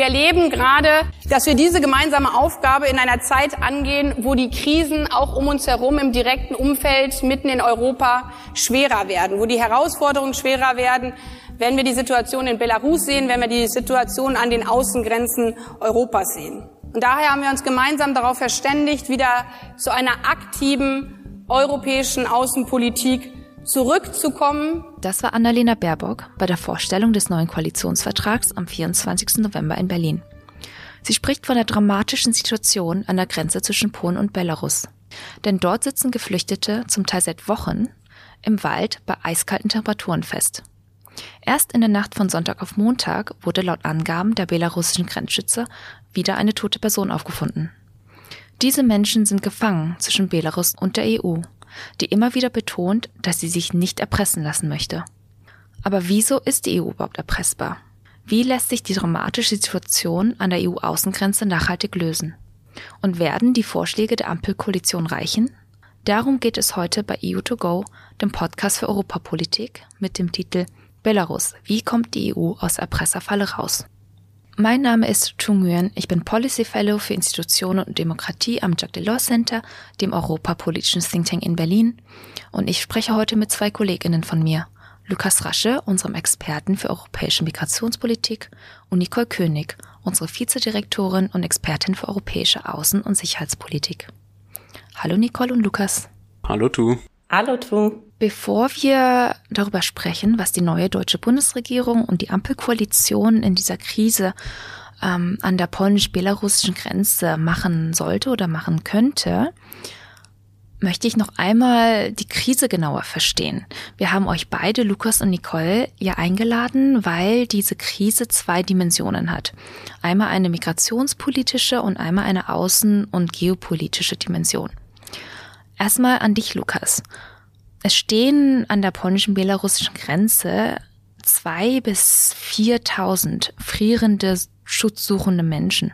wir erleben gerade, dass wir diese gemeinsame Aufgabe in einer Zeit angehen, wo die Krisen auch um uns herum im direkten Umfeld mitten in Europa schwerer werden, wo die Herausforderungen schwerer werden, wenn wir die Situation in Belarus sehen, wenn wir die Situation an den Außengrenzen Europas sehen. Und daher haben wir uns gemeinsam darauf verständigt, wieder zu einer aktiven europäischen Außenpolitik zurückzukommen. Das war Annalena Baerbock bei der Vorstellung des neuen Koalitionsvertrags am 24. November in Berlin. Sie spricht von der dramatischen Situation an der Grenze zwischen Polen und Belarus. Denn dort sitzen Geflüchtete zum Teil seit Wochen im Wald bei eiskalten Temperaturen fest. Erst in der Nacht von Sonntag auf Montag wurde laut Angaben der belarussischen Grenzschützer wieder eine tote Person aufgefunden. Diese Menschen sind gefangen zwischen Belarus und der EU, die immer wieder betont, dass sie sich nicht erpressen lassen möchte. Aber wieso ist die EU überhaupt erpressbar? Wie lässt sich die dramatische Situation an der EU-Außengrenze nachhaltig lösen? Und werden die Vorschläge der Ampelkoalition reichen? Darum geht es heute bei EU2Go, dem Podcast für Europapolitik mit dem Titel Belarus, wie kommt die EU aus Erpresserfalle raus? Mein Name ist Chung Nguyen, ich bin Policy Fellow für Institutionen und Demokratie am Jacques Delors Center, dem europapolitischen Think Tank in Berlin, und ich spreche heute mit zwei Kolleginnen von mir, Lukas Rasche, unserem Experten für europäische Migrationspolitik, und Nicole König, unsere Vizedirektorin und Expertin für europäische Außen- und Sicherheitspolitik. Hallo Nicole und Lukas. Hallo Tu. Hallo Tu. Bevor wir darüber sprechen, was die neue deutsche Bundesregierung und die Ampelkoalition in dieser Krise ähm, an der polnisch-belarussischen Grenze machen sollte oder machen könnte, möchte ich noch einmal die Krise genauer verstehen. Wir haben euch beide, Lukas und Nicole, ja eingeladen, weil diese Krise zwei Dimensionen hat. Einmal eine migrationspolitische und einmal eine außen- und geopolitische Dimension. Erstmal an dich, Lukas. Es stehen an der polnischen belarussischen Grenze zwei bis viertausend frierende, schutzsuchende Menschen.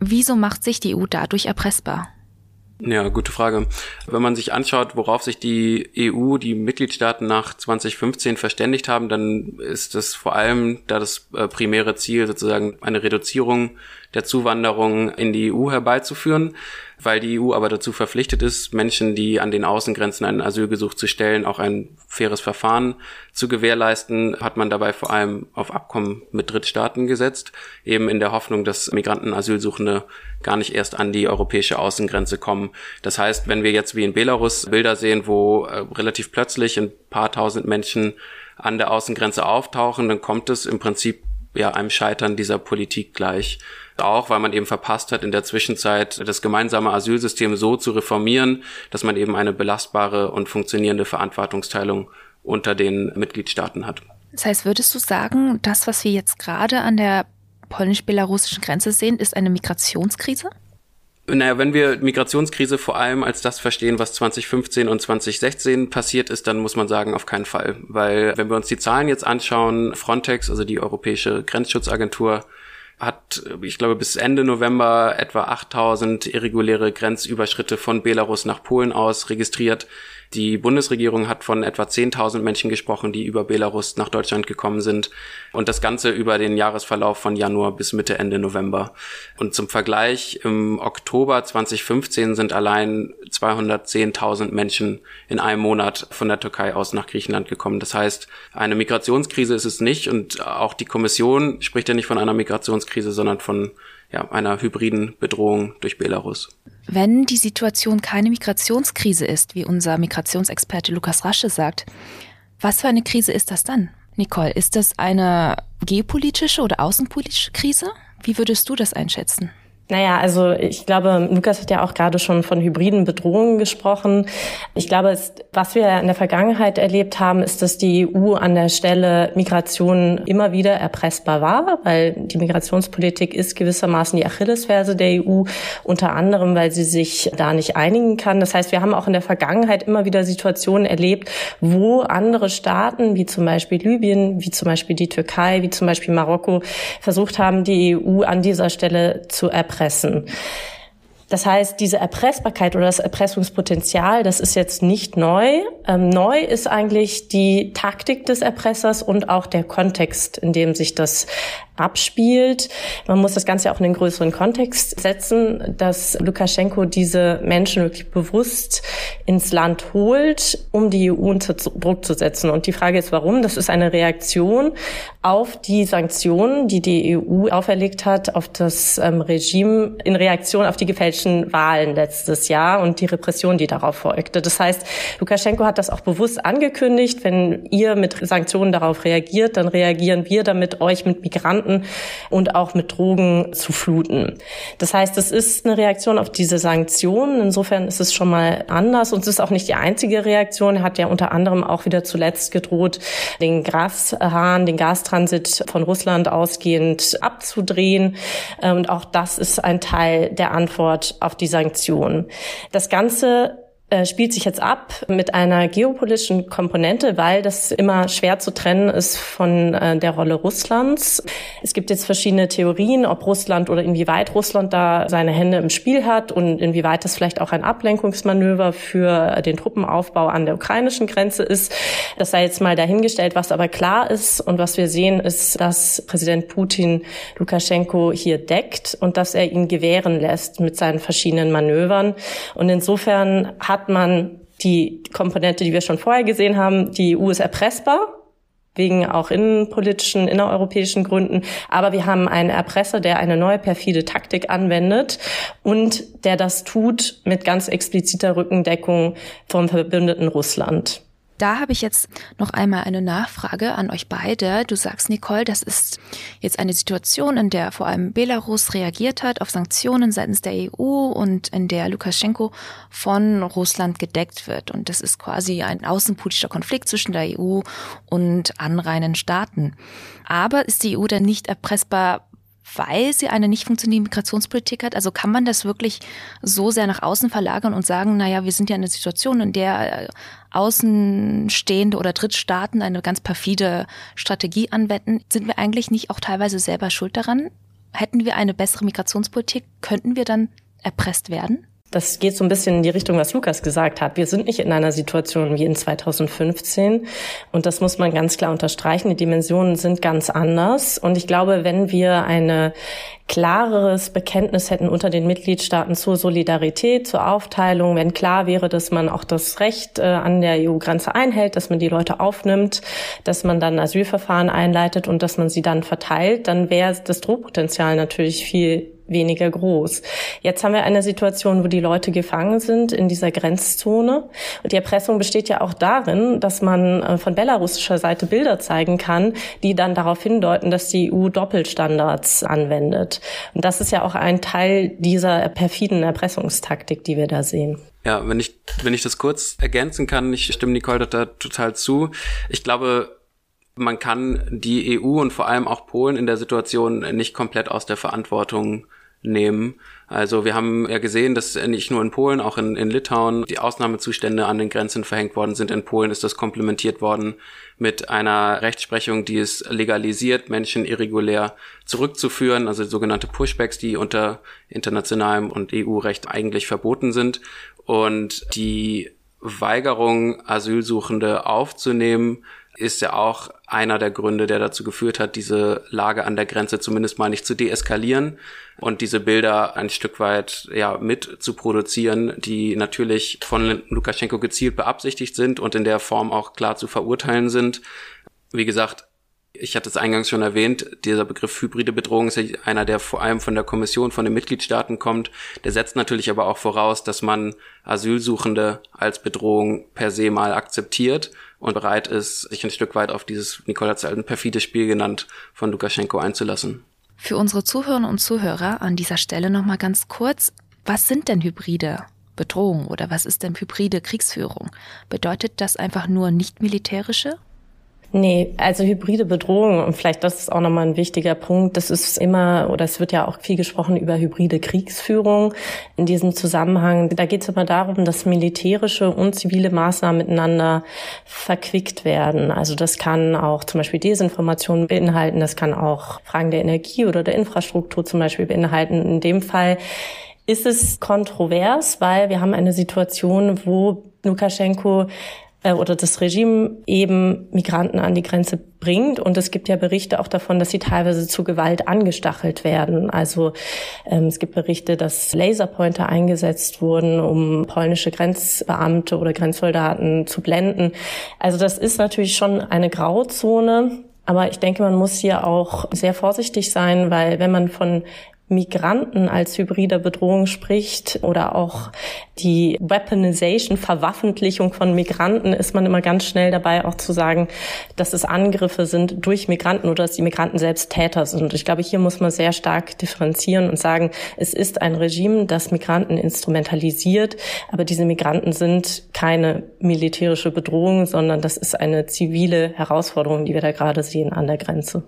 Wieso macht sich die EU dadurch erpressbar? Ja, gute Frage. Wenn man sich anschaut, worauf sich die EU, die Mitgliedstaaten nach 2015 verständigt haben, dann ist es vor allem da das äh, primäre Ziel sozusagen eine Reduzierung der Zuwanderung in die EU herbeizuführen weil die EU aber dazu verpflichtet ist, Menschen, die an den Außengrenzen einen Asylgesuch zu stellen, auch ein faires Verfahren zu gewährleisten, hat man dabei vor allem auf Abkommen mit Drittstaaten gesetzt, eben in der Hoffnung, dass Migranten, Asylsuchende gar nicht erst an die europäische Außengrenze kommen. Das heißt, wenn wir jetzt wie in Belarus Bilder sehen, wo äh, relativ plötzlich ein paar tausend Menschen an der Außengrenze auftauchen, dann kommt es im Prinzip ja einem Scheitern dieser Politik gleich. Auch weil man eben verpasst hat, in der Zwischenzeit das gemeinsame Asylsystem so zu reformieren, dass man eben eine belastbare und funktionierende Verantwortungsteilung unter den Mitgliedstaaten hat. Das heißt, würdest du sagen, das, was wir jetzt gerade an der polnisch-belarussischen Grenze sehen, ist eine Migrationskrise? Naja, wenn wir Migrationskrise vor allem als das verstehen, was 2015 und 2016 passiert ist, dann muss man sagen, auf keinen Fall. Weil wenn wir uns die Zahlen jetzt anschauen, Frontex, also die Europäische Grenzschutzagentur, hat, ich glaube, bis Ende November etwa 8000 irreguläre Grenzüberschritte von Belarus nach Polen aus registriert. Die Bundesregierung hat von etwa 10.000 Menschen gesprochen, die über Belarus nach Deutschland gekommen sind. Und das Ganze über den Jahresverlauf von Januar bis Mitte, Ende November. Und zum Vergleich, im Oktober 2015 sind allein 210.000 Menschen in einem Monat von der Türkei aus nach Griechenland gekommen. Das heißt, eine Migrationskrise ist es nicht. Und auch die Kommission spricht ja nicht von einer Migrationskrise, sondern von ja, einer hybriden Bedrohung durch Belarus. Wenn die Situation keine Migrationskrise ist, wie unser Migrationsexperte Lukas Rasche sagt, was für eine Krise ist das dann? Nicole, ist das eine geopolitische oder außenpolitische Krise? Wie würdest du das einschätzen? Naja, also ich glaube, Lukas hat ja auch gerade schon von hybriden Bedrohungen gesprochen. Ich glaube, was wir in der Vergangenheit erlebt haben, ist, dass die EU an der Stelle Migration immer wieder erpressbar war, weil die Migrationspolitik ist gewissermaßen die Achillesferse der EU, unter anderem, weil sie sich da nicht einigen kann. Das heißt, wir haben auch in der Vergangenheit immer wieder Situationen erlebt, wo andere Staaten, wie zum Beispiel Libyen, wie zum Beispiel die Türkei, wie zum Beispiel Marokko, versucht haben, die EU an dieser Stelle zu erpressen erpressen. Das heißt, diese Erpressbarkeit oder das Erpressungspotenzial, das ist jetzt nicht neu. Ähm, neu ist eigentlich die Taktik des Erpressers und auch der Kontext, in dem sich das abspielt. Man muss das Ganze auch in den größeren Kontext setzen, dass Lukaschenko diese Menschen wirklich bewusst ins Land holt, um die EU unter Druck zu setzen. Und die Frage ist, warum? Das ist eine Reaktion auf die Sanktionen, die die EU auferlegt hat, auf das ähm, Regime in Reaktion auf die gefälschten Wahlen letztes Jahr und die Repression, die darauf folgte. Das heißt, Lukaschenko hat das auch bewusst angekündigt, wenn ihr mit Sanktionen darauf reagiert, dann reagieren wir damit, euch mit Migranten und auch mit Drogen zu fluten. Das heißt, es ist eine Reaktion auf diese Sanktionen. Insofern ist es schon mal anders und es ist auch nicht die einzige Reaktion. Er hat ja unter anderem auch wieder zuletzt gedroht, den Gashahn, den Gastransit von Russland ausgehend abzudrehen. Und auch das ist ein Teil der Antwort auf die Sanktionen. Das Ganze spielt sich jetzt ab mit einer geopolitischen Komponente, weil das immer schwer zu trennen ist von äh, der Rolle Russlands. Es gibt jetzt verschiedene Theorien, ob Russland oder inwieweit Russland da seine Hände im Spiel hat und inwieweit das vielleicht auch ein Ablenkungsmanöver für den Truppenaufbau an der ukrainischen Grenze ist. Das sei jetzt mal dahingestellt. Was aber klar ist und was wir sehen, ist, dass Präsident Putin Lukaschenko hier deckt und dass er ihn gewähren lässt mit seinen verschiedenen Manövern. Und insofern hat hat man die Komponente, die wir schon vorher gesehen haben, die EU ist erpressbar, wegen auch innenpolitischen, innereuropäischen Gründen. Aber wir haben einen Erpresser, der eine neue perfide Taktik anwendet und der das tut mit ganz expliziter Rückendeckung vom verbündeten Russland. Da habe ich jetzt noch einmal eine Nachfrage an euch beide. Du sagst, Nicole, das ist jetzt eine Situation, in der vor allem Belarus reagiert hat auf Sanktionen seitens der EU und in der Lukaschenko von Russland gedeckt wird. Und das ist quasi ein außenpolitischer Konflikt zwischen der EU und anreinen Staaten. Aber ist die EU dann nicht erpressbar weil sie eine nicht funktionierende Migrationspolitik hat? Also kann man das wirklich so sehr nach außen verlagern und sagen, naja, wir sind ja in einer Situation, in der äh, Außenstehende oder Drittstaaten eine ganz perfide Strategie anwenden. Sind wir eigentlich nicht auch teilweise selber schuld daran? Hätten wir eine bessere Migrationspolitik, könnten wir dann erpresst werden? Das geht so ein bisschen in die Richtung, was Lukas gesagt hat. Wir sind nicht in einer Situation wie in 2015. Und das muss man ganz klar unterstreichen. Die Dimensionen sind ganz anders. Und ich glaube, wenn wir eine klareres Bekenntnis hätten unter den Mitgliedstaaten zur Solidarität, zur Aufteilung, wenn klar wäre, dass man auch das Recht äh, an der EU-Grenze einhält, dass man die Leute aufnimmt, dass man dann Asylverfahren einleitet und dass man sie dann verteilt, dann wäre das Drohpotenzial natürlich viel weniger groß. Jetzt haben wir eine Situation, wo die Leute gefangen sind in dieser Grenzzone. Und die Erpressung besteht ja auch darin, dass man äh, von belarussischer Seite Bilder zeigen kann, die dann darauf hindeuten, dass die EU Doppelstandards anwendet. Und das ist ja auch ein Teil dieser perfiden Erpressungstaktik, die wir da sehen. Ja, wenn ich, wenn ich das kurz ergänzen kann, ich stimme Nicole da total zu. Ich glaube, man kann die EU und vor allem auch Polen in der Situation nicht komplett aus der Verantwortung nehmen. Also wir haben ja gesehen, dass nicht nur in Polen, auch in, in Litauen die Ausnahmezustände an den Grenzen verhängt worden sind. In Polen ist das komplementiert worden mit einer Rechtsprechung, die es legalisiert, Menschen irregulär zurückzuführen, also sogenannte Pushbacks, die unter internationalem und EU-Recht eigentlich verboten sind. Und die Weigerung, Asylsuchende aufzunehmen, ist ja auch einer der Gründe, der dazu geführt hat, diese Lage an der Grenze zumindest mal nicht zu deeskalieren und diese Bilder ein Stück weit ja mit zu produzieren, die natürlich von Lukaschenko gezielt beabsichtigt sind und in der Form auch klar zu verurteilen sind. Wie gesagt, ich hatte es eingangs schon erwähnt, dieser Begriff hybride Bedrohung ist ja einer, der vor allem von der Kommission, von den Mitgliedstaaten kommt. Der setzt natürlich aber auch voraus, dass man Asylsuchende als Bedrohung per se mal akzeptiert und bereit ist, sich ein Stück weit auf dieses, Nicole hat perfides Spiel genannt, von Lukaschenko einzulassen. Für unsere Zuhörerinnen und Zuhörer an dieser Stelle nochmal ganz kurz, was sind denn hybride Bedrohungen oder was ist denn hybride Kriegsführung? Bedeutet das einfach nur nicht militärische Nee, also hybride Bedrohung, und vielleicht das ist auch nochmal ein wichtiger Punkt, das ist immer, oder es wird ja auch viel gesprochen über hybride Kriegsführung in diesem Zusammenhang. Da geht es immer darum, dass militärische und zivile Maßnahmen miteinander verquickt werden. Also das kann auch zum Beispiel Desinformation beinhalten, das kann auch Fragen der Energie oder der Infrastruktur zum Beispiel beinhalten. In dem Fall ist es kontrovers, weil wir haben eine Situation, wo Lukaschenko äh, oder das Regime eben Migranten an die Grenze bringt. Und es gibt ja Berichte auch davon, dass sie teilweise zu Gewalt angestachelt werden. Also ähm, es gibt Berichte, dass Laserpointer eingesetzt wurden, um polnische Grenzbeamte oder Grenzsoldaten zu blenden. Also das ist natürlich schon eine Grauzone. Aber ich denke, man muss hier auch sehr vorsichtig sein, weil wenn man von Migranten als hybrider Bedrohung spricht oder auch die Weaponization, Verwaffentlichung von Migranten, ist man immer ganz schnell dabei, auch zu sagen, dass es Angriffe sind durch Migranten oder dass die Migranten selbst Täter sind. Ich glaube, hier muss man sehr stark differenzieren und sagen, es ist ein Regime, das Migranten instrumentalisiert, aber diese Migranten sind keine militärische Bedrohung, sondern das ist eine zivile Herausforderung, die wir da gerade sehen an der Grenze.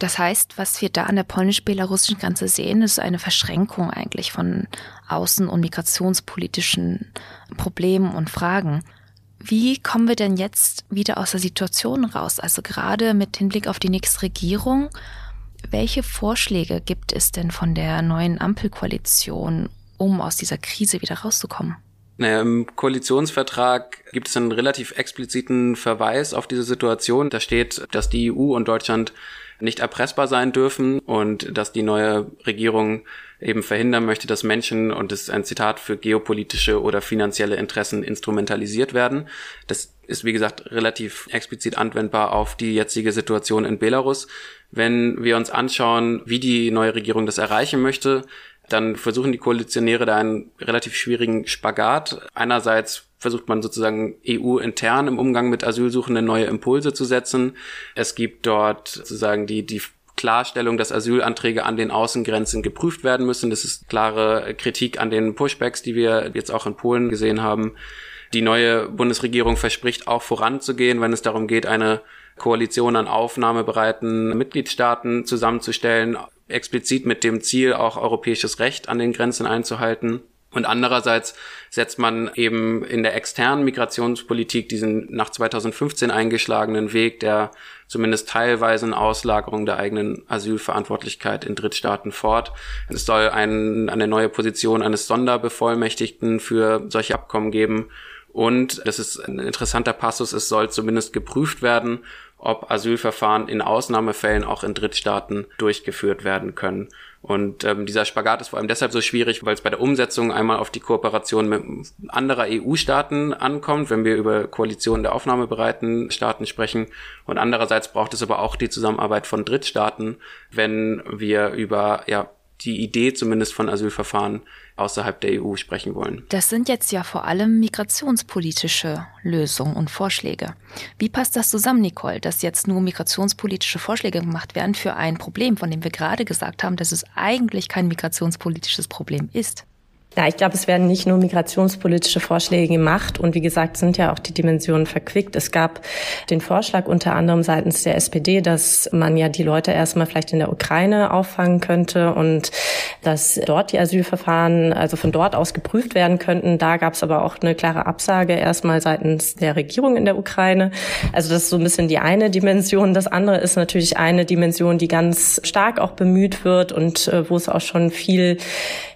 Das heißt, was wir da an der polnisch-belarussischen Grenze sehen, ist eine Verschränkung eigentlich von außen- und migrationspolitischen Problemen und Fragen. Wie kommen wir denn jetzt wieder aus der Situation raus? Also gerade mit Hinblick auf die nächste Regierung, welche Vorschläge gibt es denn von der neuen Ampelkoalition, um aus dieser Krise wieder rauszukommen? Naja, Im Koalitionsvertrag gibt es einen relativ expliziten Verweis auf diese Situation. Da steht, dass die EU und Deutschland nicht erpressbar sein dürfen und dass die neue Regierung eben verhindern möchte, dass Menschen, und das ist ein Zitat, für geopolitische oder finanzielle Interessen instrumentalisiert werden. Das ist, wie gesagt, relativ explizit anwendbar auf die jetzige Situation in Belarus. Wenn wir uns anschauen, wie die neue Regierung das erreichen möchte, dann versuchen die Koalitionäre da einen relativ schwierigen Spagat. Einerseits versucht man sozusagen EU-intern im Umgang mit Asylsuchenden neue Impulse zu setzen. Es gibt dort sozusagen die, die Klarstellung, dass Asylanträge an den Außengrenzen geprüft werden müssen. Das ist klare Kritik an den Pushbacks, die wir jetzt auch in Polen gesehen haben. Die neue Bundesregierung verspricht auch voranzugehen, wenn es darum geht, eine Koalition an aufnahmebereiten Mitgliedstaaten zusammenzustellen, explizit mit dem Ziel, auch europäisches Recht an den Grenzen einzuhalten. Und andererseits setzt man eben in der externen Migrationspolitik diesen nach 2015 eingeschlagenen Weg der zumindest teilweisen Auslagerung der eigenen Asylverantwortlichkeit in Drittstaaten fort. Es soll ein, eine neue Position eines Sonderbevollmächtigten für solche Abkommen geben. Und das ist ein interessanter Passus, es soll zumindest geprüft werden, ob Asylverfahren in Ausnahmefällen auch in Drittstaaten durchgeführt werden können. Und ähm, dieser Spagat ist vor allem deshalb so schwierig, weil es bei der Umsetzung einmal auf die Kooperation mit anderer EU-Staaten ankommt, wenn wir über Koalitionen der aufnahmebereiten Staaten sprechen. Und andererseits braucht es aber auch die Zusammenarbeit von Drittstaaten, wenn wir über ja, die Idee zumindest von Asylverfahren außerhalb der EU sprechen wollen. Das sind jetzt ja vor allem migrationspolitische Lösungen und Vorschläge. Wie passt das zusammen, Nicole, dass jetzt nur migrationspolitische Vorschläge gemacht werden für ein Problem, von dem wir gerade gesagt haben, dass es eigentlich kein migrationspolitisches Problem ist? Ja, ich glaube, es werden nicht nur migrationspolitische Vorschläge gemacht und wie gesagt sind ja auch die Dimensionen verquickt. Es gab den Vorschlag unter anderem seitens der SPD, dass man ja die Leute erstmal vielleicht in der Ukraine auffangen könnte und dass dort die Asylverfahren also von dort aus geprüft werden könnten. Da gab es aber auch eine klare Absage erstmal seitens der Regierung in der Ukraine. Also das ist so ein bisschen die eine Dimension. Das andere ist natürlich eine Dimension, die ganz stark auch bemüht wird und äh, wo es auch schon viel,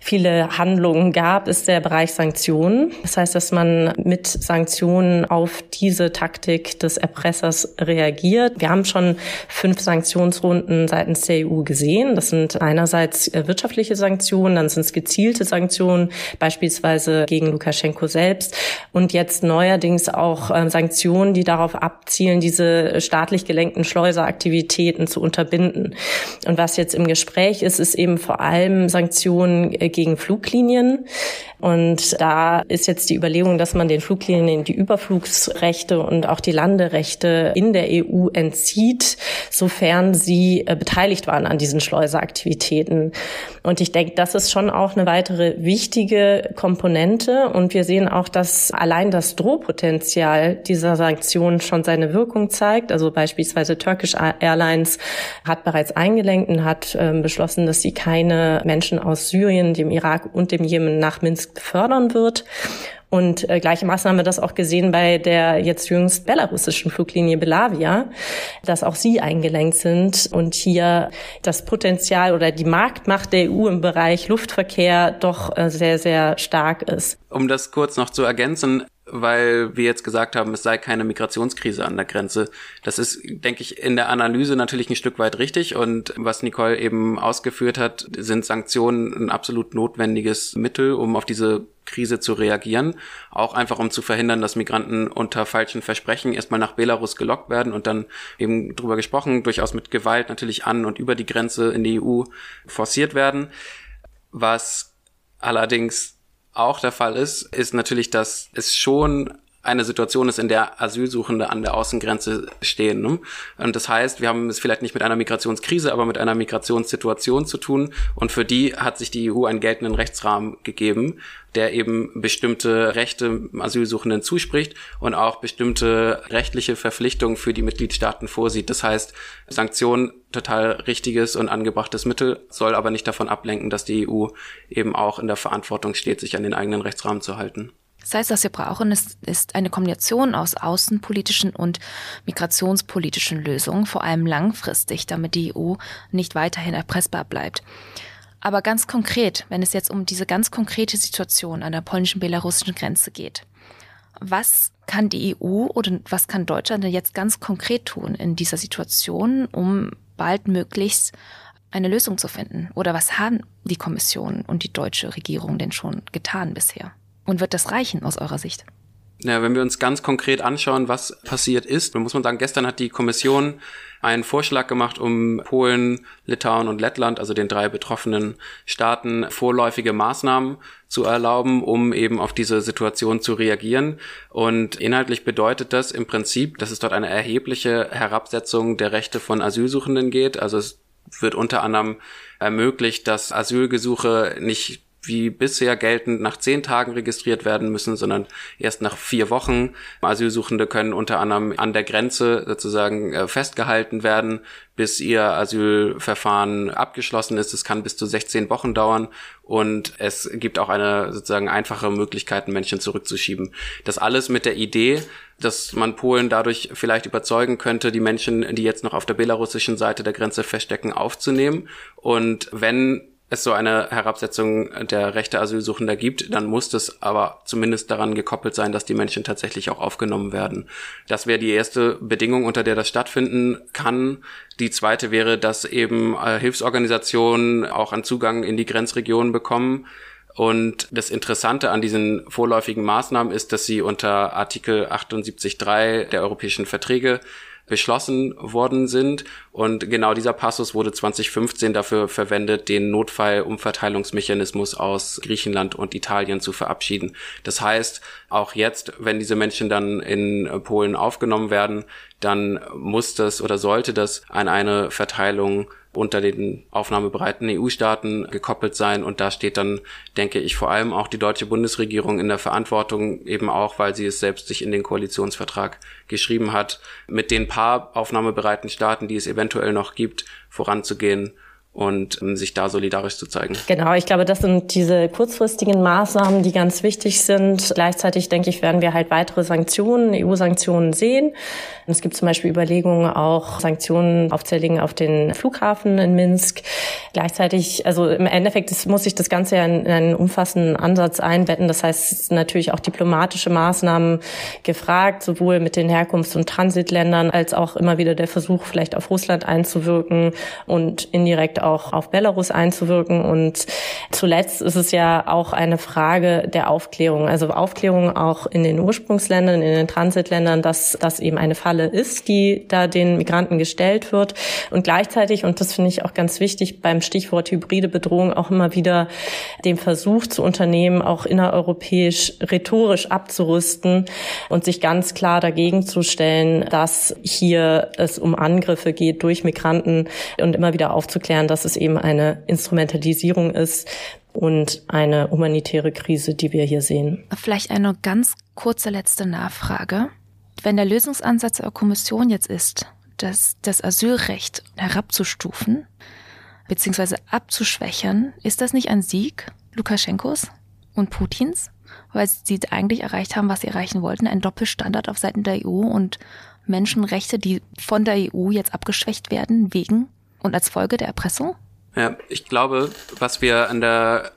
viele Handlungen gab, ist der Bereich Sanktionen. Das heißt, dass man mit Sanktionen auf diese Taktik des Erpressers reagiert. Wir haben schon fünf Sanktionsrunden seitens der EU gesehen. Das sind einerseits wirtschaftliche Sanktionen, dann sind es gezielte Sanktionen, beispielsweise gegen Lukaschenko selbst und jetzt neuerdings auch äh, Sanktionen, die darauf abzielen, diese staatlich gelenkten Schleuseraktivitäten zu unterbinden. Und was jetzt im Gespräch ist, ist eben vor allem Sanktionen äh, gegen Fluglinien können und da ist jetzt die Überlegung, dass man den Fluglinien die Überflugsrechte und auch die Landerechte in der EU entzieht, sofern sie äh, beteiligt waren an diesen Schleuseraktivitäten. Und ich denke, das ist schon auch eine weitere wichtige Komponente. Und wir sehen auch, dass allein das Drohpotenzial dieser Sanktionen schon seine Wirkung zeigt. Also beispielsweise Turkish Airlines hat bereits eingelenkt und hat äh, beschlossen, dass sie keine Menschen aus Syrien, dem Irak und dem Jemen nach Minsk fördern wird. Und äh, gleichermaßen haben wir das auch gesehen bei der jetzt jüngst belarussischen Fluglinie Belavia, dass auch sie eingelenkt sind und hier das Potenzial oder die Marktmacht der EU im Bereich Luftverkehr doch äh, sehr, sehr stark ist. Um das kurz noch zu ergänzen, weil wir jetzt gesagt haben, es sei keine Migrationskrise an der Grenze. Das ist, denke ich, in der Analyse natürlich ein Stück weit richtig. Und was Nicole eben ausgeführt hat, sind Sanktionen ein absolut notwendiges Mittel, um auf diese Krise zu reagieren. Auch einfach, um zu verhindern, dass Migranten unter falschen Versprechen erstmal nach Belarus gelockt werden und dann eben drüber gesprochen, durchaus mit Gewalt natürlich an und über die Grenze in die EU forciert werden. Was allerdings auch der Fall ist, ist natürlich, dass es schon eine Situation ist, in der Asylsuchende an der Außengrenze stehen. Ne? Und das heißt, wir haben es vielleicht nicht mit einer Migrationskrise, aber mit einer Migrationssituation zu tun. Und für die hat sich die EU einen geltenden Rechtsrahmen gegeben, der eben bestimmte Rechte Asylsuchenden zuspricht und auch bestimmte rechtliche Verpflichtungen für die Mitgliedstaaten vorsieht. Das heißt, Sanktionen total richtiges und angebrachtes Mittel, soll aber nicht davon ablenken, dass die EU eben auch in der Verantwortung steht, sich an den eigenen Rechtsrahmen zu halten. Das heißt, was wir brauchen, ist, ist eine Kombination aus außenpolitischen und migrationspolitischen Lösungen, vor allem langfristig, damit die EU nicht weiterhin erpressbar bleibt. Aber ganz konkret, wenn es jetzt um diese ganz konkrete Situation an der polnischen-belarussischen Grenze geht, was kann die EU oder was kann Deutschland denn jetzt ganz konkret tun in dieser Situation, um baldmöglichst eine Lösung zu finden? Oder was haben die Kommission und die deutsche Regierung denn schon getan bisher? Und wird das reichen aus eurer Sicht? Ja, wenn wir uns ganz konkret anschauen, was passiert ist, dann muss man sagen, gestern hat die Kommission einen Vorschlag gemacht, um Polen, Litauen und Lettland, also den drei betroffenen Staaten, vorläufige Maßnahmen zu erlauben, um eben auf diese Situation zu reagieren. Und inhaltlich bedeutet das im Prinzip, dass es dort eine erhebliche Herabsetzung der Rechte von Asylsuchenden geht. Also es wird unter anderem ermöglicht, dass Asylgesuche nicht wie bisher geltend nach zehn Tagen registriert werden müssen, sondern erst nach vier Wochen. Asylsuchende können unter anderem an der Grenze sozusagen äh, festgehalten werden, bis ihr Asylverfahren abgeschlossen ist. Es kann bis zu 16 Wochen dauern und es gibt auch eine sozusagen einfache Möglichkeit, Menschen zurückzuschieben. Das alles mit der Idee, dass man Polen dadurch vielleicht überzeugen könnte, die Menschen, die jetzt noch auf der belarussischen Seite der Grenze feststecken, aufzunehmen. Und wenn es so eine Herabsetzung der Rechte Asylsuchender gibt, dann muss das aber zumindest daran gekoppelt sein, dass die Menschen tatsächlich auch aufgenommen werden. Das wäre die erste Bedingung, unter der das stattfinden kann. Die zweite wäre, dass eben äh, Hilfsorganisationen auch einen Zugang in die Grenzregionen bekommen. Und das Interessante an diesen vorläufigen Maßnahmen ist, dass sie unter Artikel 78.3 der europäischen Verträge beschlossen worden sind. Und genau dieser Passus wurde 2015 dafür verwendet, den Notfallumverteilungsmechanismus aus Griechenland und Italien zu verabschieden. Das heißt, auch jetzt, wenn diese Menschen dann in Polen aufgenommen werden, dann muss das oder sollte das an eine Verteilung unter den aufnahmebereiten EU-Staaten gekoppelt sein. Und da steht dann, denke ich, vor allem auch die deutsche Bundesregierung in der Verantwortung, eben auch, weil sie es selbst sich in den Koalitionsvertrag geschrieben hat, mit den paar aufnahmebereiten Staaten, die es eventuell noch gibt, voranzugehen und um, sich da solidarisch zu zeigen. Genau, ich glaube, das sind diese kurzfristigen Maßnahmen, die ganz wichtig sind. Gleichzeitig, denke ich, werden wir halt weitere Sanktionen, EU-Sanktionen sehen. Es gibt zum Beispiel Überlegungen, auch Sanktionen aufzuerlegen auf den Flughafen in Minsk. Gleichzeitig, also im Endeffekt das muss sich das Ganze ja in einen umfassenden Ansatz einbetten. Das heißt, natürlich auch diplomatische Maßnahmen gefragt, sowohl mit den Herkunfts- und Transitländern als auch immer wieder der Versuch, vielleicht auf Russland einzuwirken und indirekt auch auf Belarus einzuwirken. Und zuletzt ist es ja auch eine Frage der Aufklärung. Also Aufklärung auch in den Ursprungsländern, in den Transitländern, dass das eben eine Falle ist, die da den Migranten gestellt wird. Und gleichzeitig, und das finde ich auch ganz wichtig, beim Stichwort hybride Bedrohung auch immer wieder den Versuch zu unternehmen, auch innereuropäisch rhetorisch abzurüsten und sich ganz klar dagegen zu stellen, dass hier es um Angriffe geht durch Migranten und immer wieder aufzuklären, dass es eben eine Instrumentalisierung ist und eine humanitäre Krise, die wir hier sehen. Vielleicht eine ganz kurze letzte Nachfrage. Wenn der Lösungsansatz der Kommission jetzt ist, das, das Asylrecht herabzustufen bzw. abzuschwächern, ist das nicht ein Sieg Lukaschenkos und Putins? Weil sie eigentlich erreicht haben, was sie erreichen wollten, ein Doppelstandard auf Seiten der EU und Menschenrechte, die von der EU jetzt abgeschwächt werden wegen und als Folge der Erpressung? Ja, ich glaube, was wir an der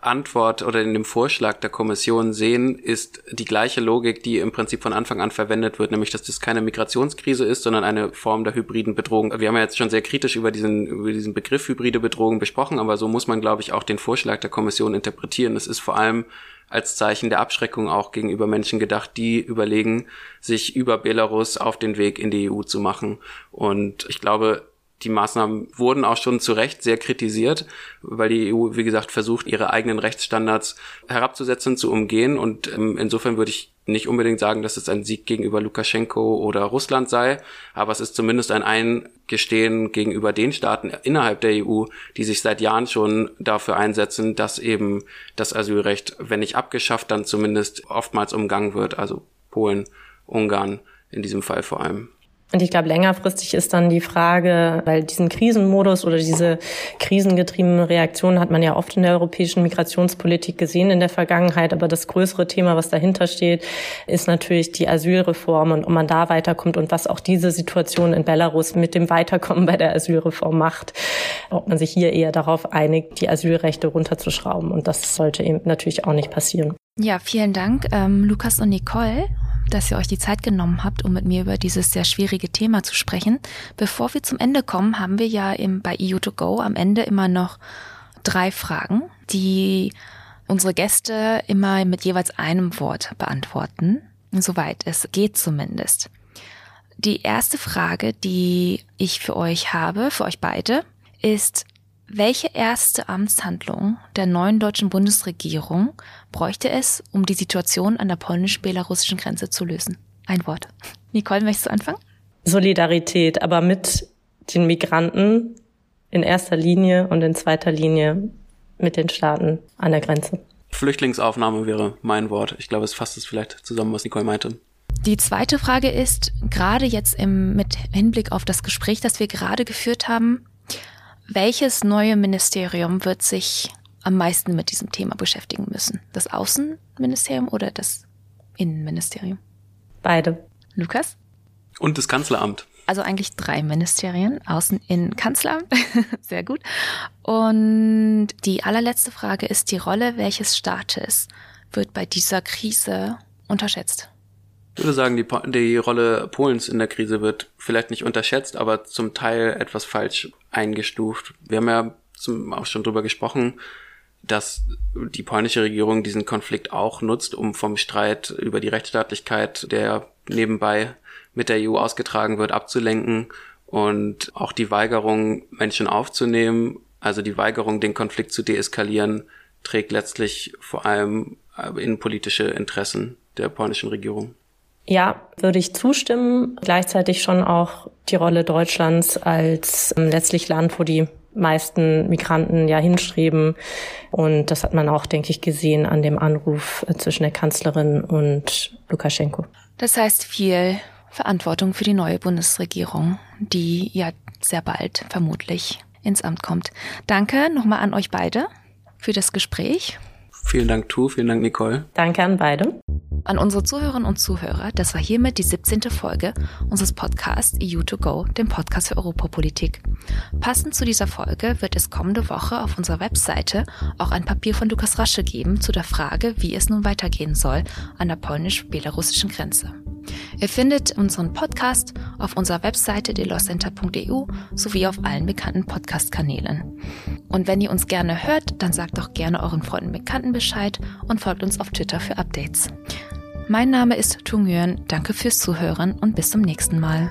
Antwort oder in dem Vorschlag der Kommission sehen, ist die gleiche Logik, die im Prinzip von Anfang an verwendet wird, nämlich dass das keine Migrationskrise ist, sondern eine Form der hybriden Bedrohung. Wir haben ja jetzt schon sehr kritisch über diesen, über diesen Begriff hybride Bedrohung besprochen, aber so muss man, glaube ich, auch den Vorschlag der Kommission interpretieren. Es ist vor allem als Zeichen der Abschreckung auch gegenüber Menschen gedacht, die überlegen, sich über Belarus auf den Weg in die EU zu machen. Und ich glaube, die Maßnahmen wurden auch schon zu Recht sehr kritisiert, weil die EU, wie gesagt, versucht, ihre eigenen Rechtsstandards herabzusetzen, zu umgehen. Und ähm, insofern würde ich nicht unbedingt sagen, dass es ein Sieg gegenüber Lukaschenko oder Russland sei, aber es ist zumindest ein Eingestehen gegenüber den Staaten innerhalb der EU, die sich seit Jahren schon dafür einsetzen, dass eben das Asylrecht, wenn nicht abgeschafft, dann zumindest oftmals umgangen wird, also Polen, Ungarn in diesem Fall vor allem. Und ich glaube, längerfristig ist dann die Frage, weil diesen Krisenmodus oder diese krisengetriebene Reaktion hat man ja oft in der europäischen Migrationspolitik gesehen in der Vergangenheit. Aber das größere Thema, was dahinter steht, ist natürlich die Asylreform und ob man da weiterkommt und was auch diese Situation in Belarus mit dem Weiterkommen bei der Asylreform macht. Ob man sich hier eher darauf einigt, die Asylrechte runterzuschrauben. Und das sollte eben natürlich auch nicht passieren. Ja, vielen Dank, ähm, Lukas und Nicole dass ihr euch die Zeit genommen habt, um mit mir über dieses sehr schwierige Thema zu sprechen. Bevor wir zum Ende kommen, haben wir ja im, bei EU2Go am Ende immer noch drei Fragen, die unsere Gäste immer mit jeweils einem Wort beantworten, soweit es geht zumindest. Die erste Frage, die ich für euch habe, für euch beide, ist, welche erste Amtshandlung der neuen deutschen Bundesregierung bräuchte es, um die Situation an der polnisch-belarussischen Grenze zu lösen? Ein Wort. Nicole, möchtest du anfangen? Solidarität, aber mit den Migranten in erster Linie und in zweiter Linie mit den Staaten an der Grenze. Flüchtlingsaufnahme wäre mein Wort. Ich glaube, es fasst es vielleicht zusammen, was Nicole meinte. Die zweite Frage ist, gerade jetzt im, mit Hinblick auf das Gespräch, das wir gerade geführt haben, welches neue Ministerium wird sich am meisten mit diesem Thema beschäftigen müssen? Das Außenministerium oder das Innenministerium? Beide. Lukas? Und das Kanzleramt. Also eigentlich drei Ministerien, Außen-, Innen-, Kanzleramt. Sehr gut. Und die allerletzte Frage ist die Rolle welches Staates wird bei dieser Krise unterschätzt? Ich würde sagen, die, die Rolle Polens in der Krise wird vielleicht nicht unterschätzt, aber zum Teil etwas falsch eingestuft. Wir haben ja zum, auch schon drüber gesprochen, dass die polnische Regierung diesen Konflikt auch nutzt, um vom Streit über die Rechtsstaatlichkeit, der nebenbei mit der EU ausgetragen wird, abzulenken und auch die Weigerung, Menschen aufzunehmen, also die Weigerung, den Konflikt zu deeskalieren, trägt letztlich vor allem innenpolitische Interessen der polnischen Regierung. Ja, würde ich zustimmen. Gleichzeitig schon auch die Rolle Deutschlands als ähm, letztlich Land, wo die meisten Migranten ja hinstreben. Und das hat man auch, denke ich, gesehen an dem Anruf äh, zwischen der Kanzlerin und Lukaschenko. Das heißt viel Verantwortung für die neue Bundesregierung, die ja sehr bald vermutlich ins Amt kommt. Danke nochmal an euch beide für das Gespräch. Vielen Dank, Tu. Vielen Dank, Nicole. Danke an beide. An unsere Zuhörerinnen und Zuhörer, das war hiermit die 17. Folge unseres Podcasts EU2Go, dem Podcast für Europapolitik. Passend zu dieser Folge wird es kommende Woche auf unserer Webseite auch ein Papier von Lukas Rasche geben zu der Frage, wie es nun weitergehen soll an der polnisch-belarussischen Grenze. Ihr findet unseren Podcast auf unserer Webseite delawcenter.eu sowie auf allen bekannten Podcast-Kanälen. Und wenn ihr uns gerne hört, dann sagt doch gerne euren Freunden und Bekannten Bescheid und folgt uns auf Twitter für Updates. Mein Name ist Tung Yuan, danke fürs Zuhören und bis zum nächsten Mal.